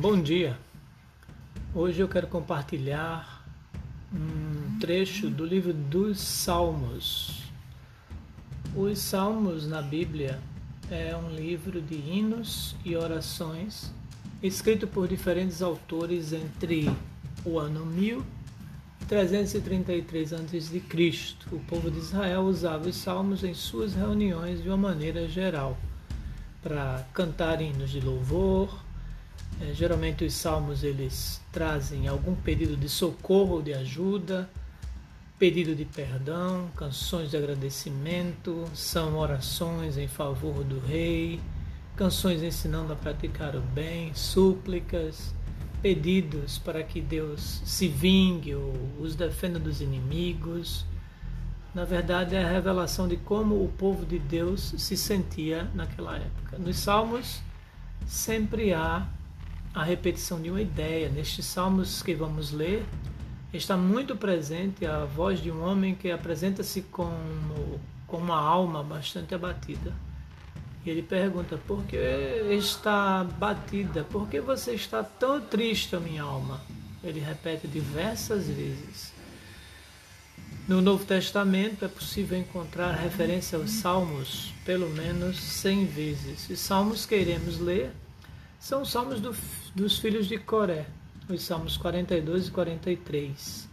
Bom dia. Hoje eu quero compartilhar um trecho do livro dos Salmos. Os Salmos na Bíblia é um livro de hinos e orações escrito por diferentes autores entre o ano 1333 a.C. O povo de Israel usava os salmos em suas reuniões de uma maneira geral para cantar hinos de louvor, é, geralmente os salmos eles trazem algum pedido de socorro de ajuda, pedido de perdão, canções de agradecimento, são orações em favor do rei, canções ensinando a praticar o bem, súplicas, pedidos para que Deus se vingue ou os defenda dos inimigos. Na verdade, é a revelação de como o povo de Deus se sentia naquela época. Nos Salmos sempre há a repetição de uma ideia. Nestes salmos que vamos ler, está muito presente a voz de um homem que apresenta-se como, com uma alma bastante abatida. E ele pergunta: Por que está batida? Por que você está tão triste, minha alma? Ele repete diversas vezes. No Novo Testamento é possível encontrar referência aos Salmos pelo menos 100 vezes. Os Salmos que iremos ler são os salmos do, dos filhos de Coré, os salmos 42 e 43,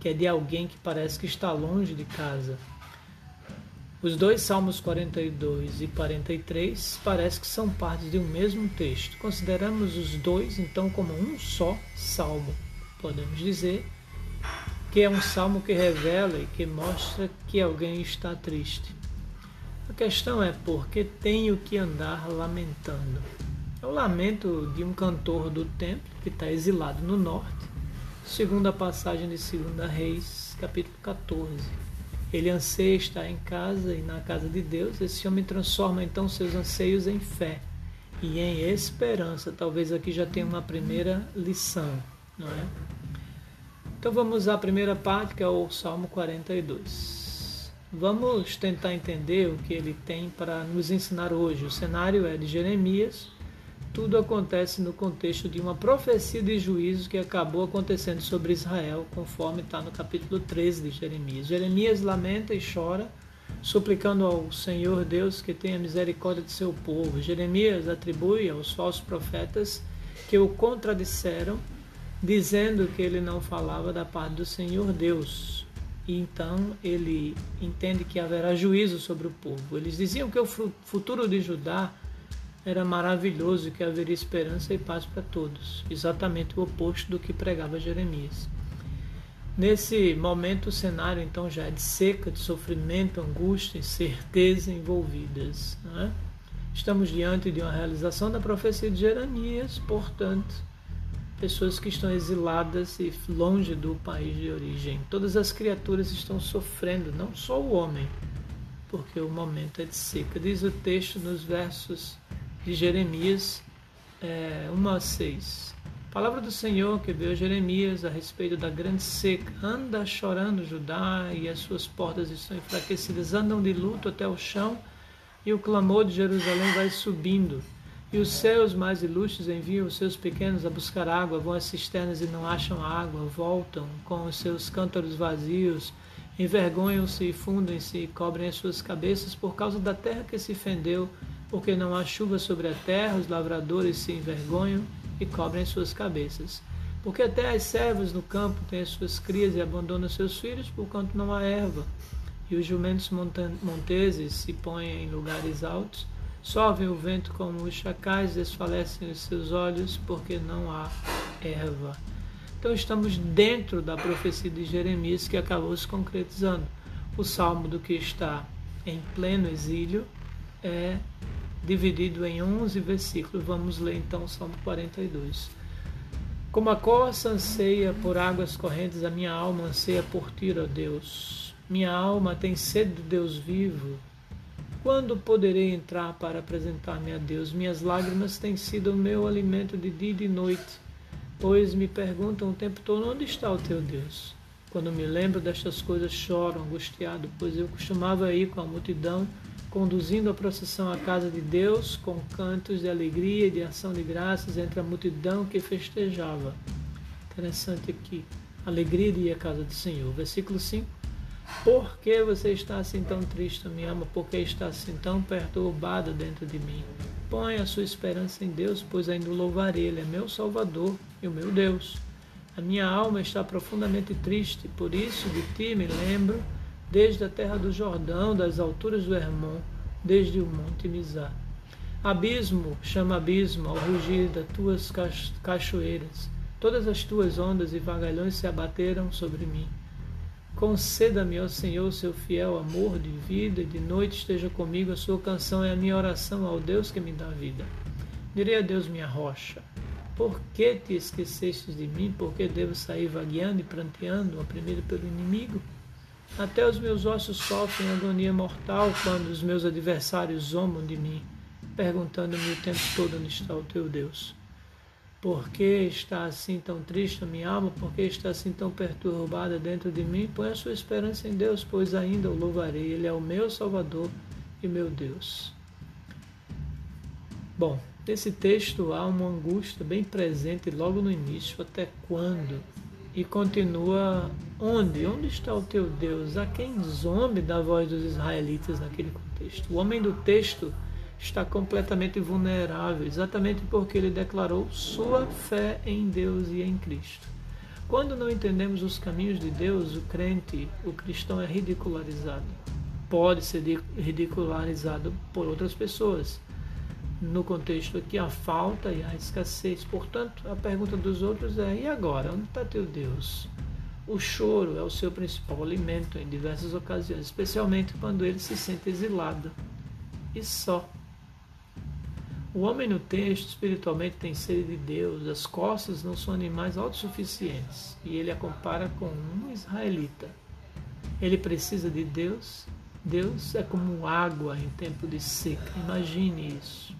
que é de alguém que parece que está longe de casa. Os dois salmos 42 e 43 parece que são partes de um mesmo texto. Consideramos os dois então como um só salmo. Podemos dizer que é um salmo que revela e que mostra que alguém está triste. A questão é por que tenho que andar lamentando? É o lamento de um cantor do templo que está exilado no norte, segundo a passagem de 2 Reis, capítulo 14. Ele anseia estar em casa e na casa de Deus. Esse homem transforma então seus anseios em fé e em esperança. Talvez aqui já tenha uma primeira lição, não é? Então vamos à primeira parte, que é o Salmo 42. Vamos tentar entender o que ele tem para nos ensinar hoje. O cenário é de Jeremias, tudo acontece no contexto de uma profecia de juízo que acabou acontecendo sobre Israel, conforme está no capítulo 13 de Jeremias. Jeremias lamenta e chora, suplicando ao Senhor Deus que tenha misericórdia de seu povo. Jeremias atribui aos falsos profetas que o contradisseram, dizendo que ele não falava da parte do Senhor Deus. E então ele entende que haverá juízo sobre o povo. Eles diziam que o futuro de Judá era maravilhoso que haveria esperança e paz para todos, exatamente o oposto do que pregava Jeremias. Nesse momento, o cenário então já é de seca, de sofrimento, angústia, incerteza envolvidas. É? Estamos diante de uma realização da profecia de Jeremias, portanto, pessoas que estão exiladas e longe do país de origem. Todas as criaturas estão sofrendo, não só o homem, porque o momento é de seca. Diz o texto nos versos de Jeremias é, 1 a 6. Palavra do Senhor que veio a Jeremias a respeito da grande seca. Anda chorando Judá e as suas portas estão enfraquecidas. Andam de luto até o chão e o clamor de Jerusalém vai subindo. E os céus mais ilustres enviam os seus pequenos a buscar água, vão às cisternas e não acham água, voltam com os seus cântaros vazios, envergonham-se e fundem-se e cobrem as suas cabeças por causa da terra que se fendeu porque não há chuva sobre a terra, os lavradores se envergonham e cobrem suas cabeças. Porque até as servas no campo têm as suas crias e abandonam seus filhos, porquanto não há erva. E os jumentos monteses se põem em lugares altos, sovem o vento como os chacais, desfalecem os seus olhos, porque não há erva. Então estamos dentro da profecia de Jeremias que acabou se concretizando. O salmo do que está em pleno exílio é dividido em 11 versículos. Vamos ler então o Salmo 42. Como a corça anseia por águas correntes, a minha alma anseia por ti, ó Deus. Minha alma tem sede do Deus vivo. Quando poderei entrar para apresentar-me a Deus? Minhas lágrimas têm sido o meu alimento de dia e de noite, pois me perguntam o tempo todo: onde está o teu Deus? Quando me lembro destas coisas, choro angustiado, pois eu costumava ir com a multidão conduzindo a procissão à casa de Deus com cantos de alegria e de ação de graças entre a multidão que festejava. Interessante aqui, alegria de ir à casa do Senhor. Versículo 5. Por que você está assim tão triste, minha alma? Por que está assim tão perturbada dentro de mim? Põe a sua esperança em Deus, pois ainda o louvarei. Ele é meu Salvador e o meu Deus. A minha alma está profundamente triste, por isso de ti me lembro, desde a terra do Jordão, das alturas do Hermon, desde o monte Mizar. Abismo chama abismo ao rugir das tuas cachoeiras. Todas as tuas ondas e vagalhões se abateram sobre mim. Conceda-me, ó Senhor, seu fiel amor de vida, e de noite esteja comigo. A sua canção é a minha oração ao Deus que me dá vida. Direi a Deus, minha rocha, por que te esquecestes de mim? Por que devo sair vagueando e pranteando, oprimido pelo inimigo? Até os meus ossos sofrem agonia mortal quando os meus adversários zombam de mim, perguntando-me o tempo todo onde está o teu Deus. Por que está assim tão triste a minha alma? Por que está assim tão perturbada dentro de mim? Põe a sua esperança em Deus, pois ainda o louvarei. Ele é o meu Salvador e meu Deus. Bom, nesse texto há uma angústia bem presente logo no início. Até quando? E continua: onde? Onde está o teu Deus? A quem zombe da voz dos israelitas naquele contexto? O homem do texto está completamente vulnerável, exatamente porque ele declarou sua fé em Deus e em Cristo. Quando não entendemos os caminhos de Deus, o crente, o cristão é ridicularizado. Pode ser ridicularizado por outras pessoas. No contexto aqui, a falta e a escassez. Portanto, a pergunta dos outros é: e agora? Onde está teu Deus? O choro é o seu principal alimento em diversas ocasiões, especialmente quando ele se sente exilado e só. O homem no texto espiritualmente tem sede de Deus, as costas não são animais autossuficientes, e ele a compara com um israelita. Ele precisa de Deus, Deus é como água em tempo de seca, imagine isso.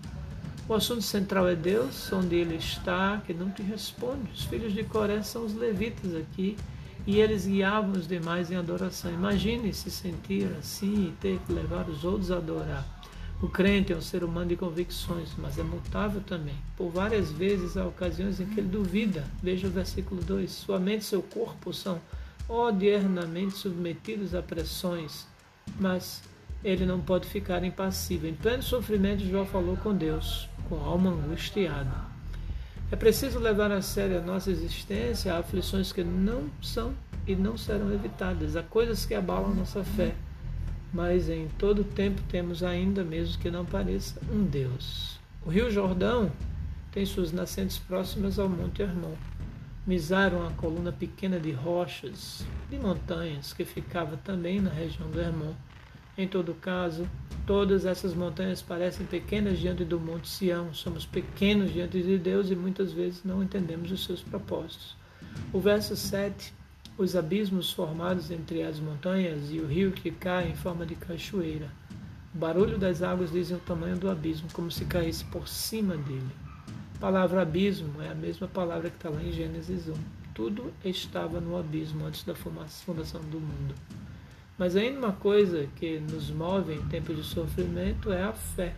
O assunto central é Deus, onde ele está, que não te responde. Os filhos de Coré são os levitas aqui, e eles guiavam os demais em adoração. Imagine se sentir assim e ter que levar os outros a adorar. O crente é um ser humano de convicções, mas é mutável também. Por várias vezes há ocasiões em que ele duvida. Veja o versículo 2: Sua mente e seu corpo são odiernamente submetidos a pressões, mas ele não pode ficar impassível. Em pleno sofrimento, João falou com Deus, com alma angustiada. É preciso levar a sério a nossa existência, há aflições que não são e não serão evitadas, há coisas que abalam nossa fé mas em todo tempo temos ainda, mesmo que não pareça, um Deus. O rio Jordão tem suas nascentes próximas ao Monte Hermon. Mizar, uma coluna pequena de rochas, de montanhas, que ficava também na região do Hermon. Em todo caso, todas essas montanhas parecem pequenas diante do Monte Sião. Somos pequenos diante de Deus e muitas vezes não entendemos os seus propósitos. O verso 7 os abismos formados entre as montanhas e o rio que cai em forma de cachoeira. O barulho das águas dizem o tamanho do abismo, como se caísse por cima dele. A palavra abismo é a mesma palavra que está lá em Gênesis 1. Tudo estava no abismo antes da fundação do mundo. Mas ainda uma coisa que nos move em tempos de sofrimento é a fé.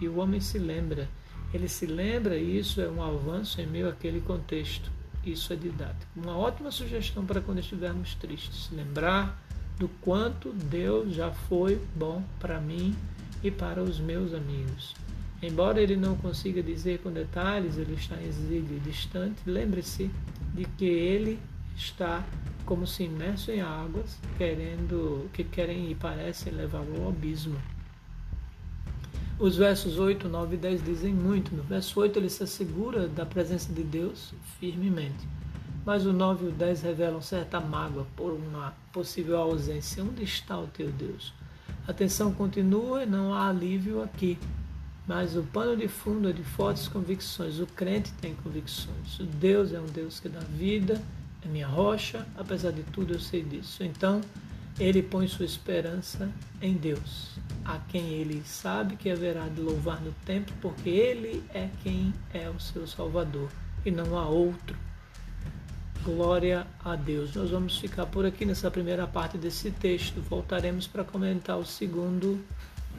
E o homem se lembra. Ele se lembra e isso é um avanço em meio àquele contexto. Isso é didático. Uma ótima sugestão para quando estivermos tristes. Lembrar do quanto Deus já foi bom para mim e para os meus amigos. Embora ele não consiga dizer com detalhes, ele está em exílio distante, lembre-se de que ele está como se imerso em águas, querendo que querem e parecem levá-lo ao abismo. Os versos 8, 9 e 10 dizem muito. No verso 8 ele se assegura da presença de Deus firmemente. Mas o 9 e o 10 revelam certa mágoa por uma possível ausência. Onde está o teu Deus? A tensão continua e não há alívio aqui. Mas o pano de fundo é de fortes convicções. O crente tem convicções. O Deus é um Deus que dá vida, minha rocha, apesar de tudo eu sei disso. Então, ele põe sua esperança em Deus, a quem ele sabe que haverá de louvar no tempo, porque ele é quem é o seu Salvador e não há outro. Glória a Deus. Nós vamos ficar por aqui nessa primeira parte desse texto. Voltaremos para comentar o segundo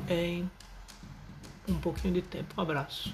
em um pouquinho de tempo. Um abraço.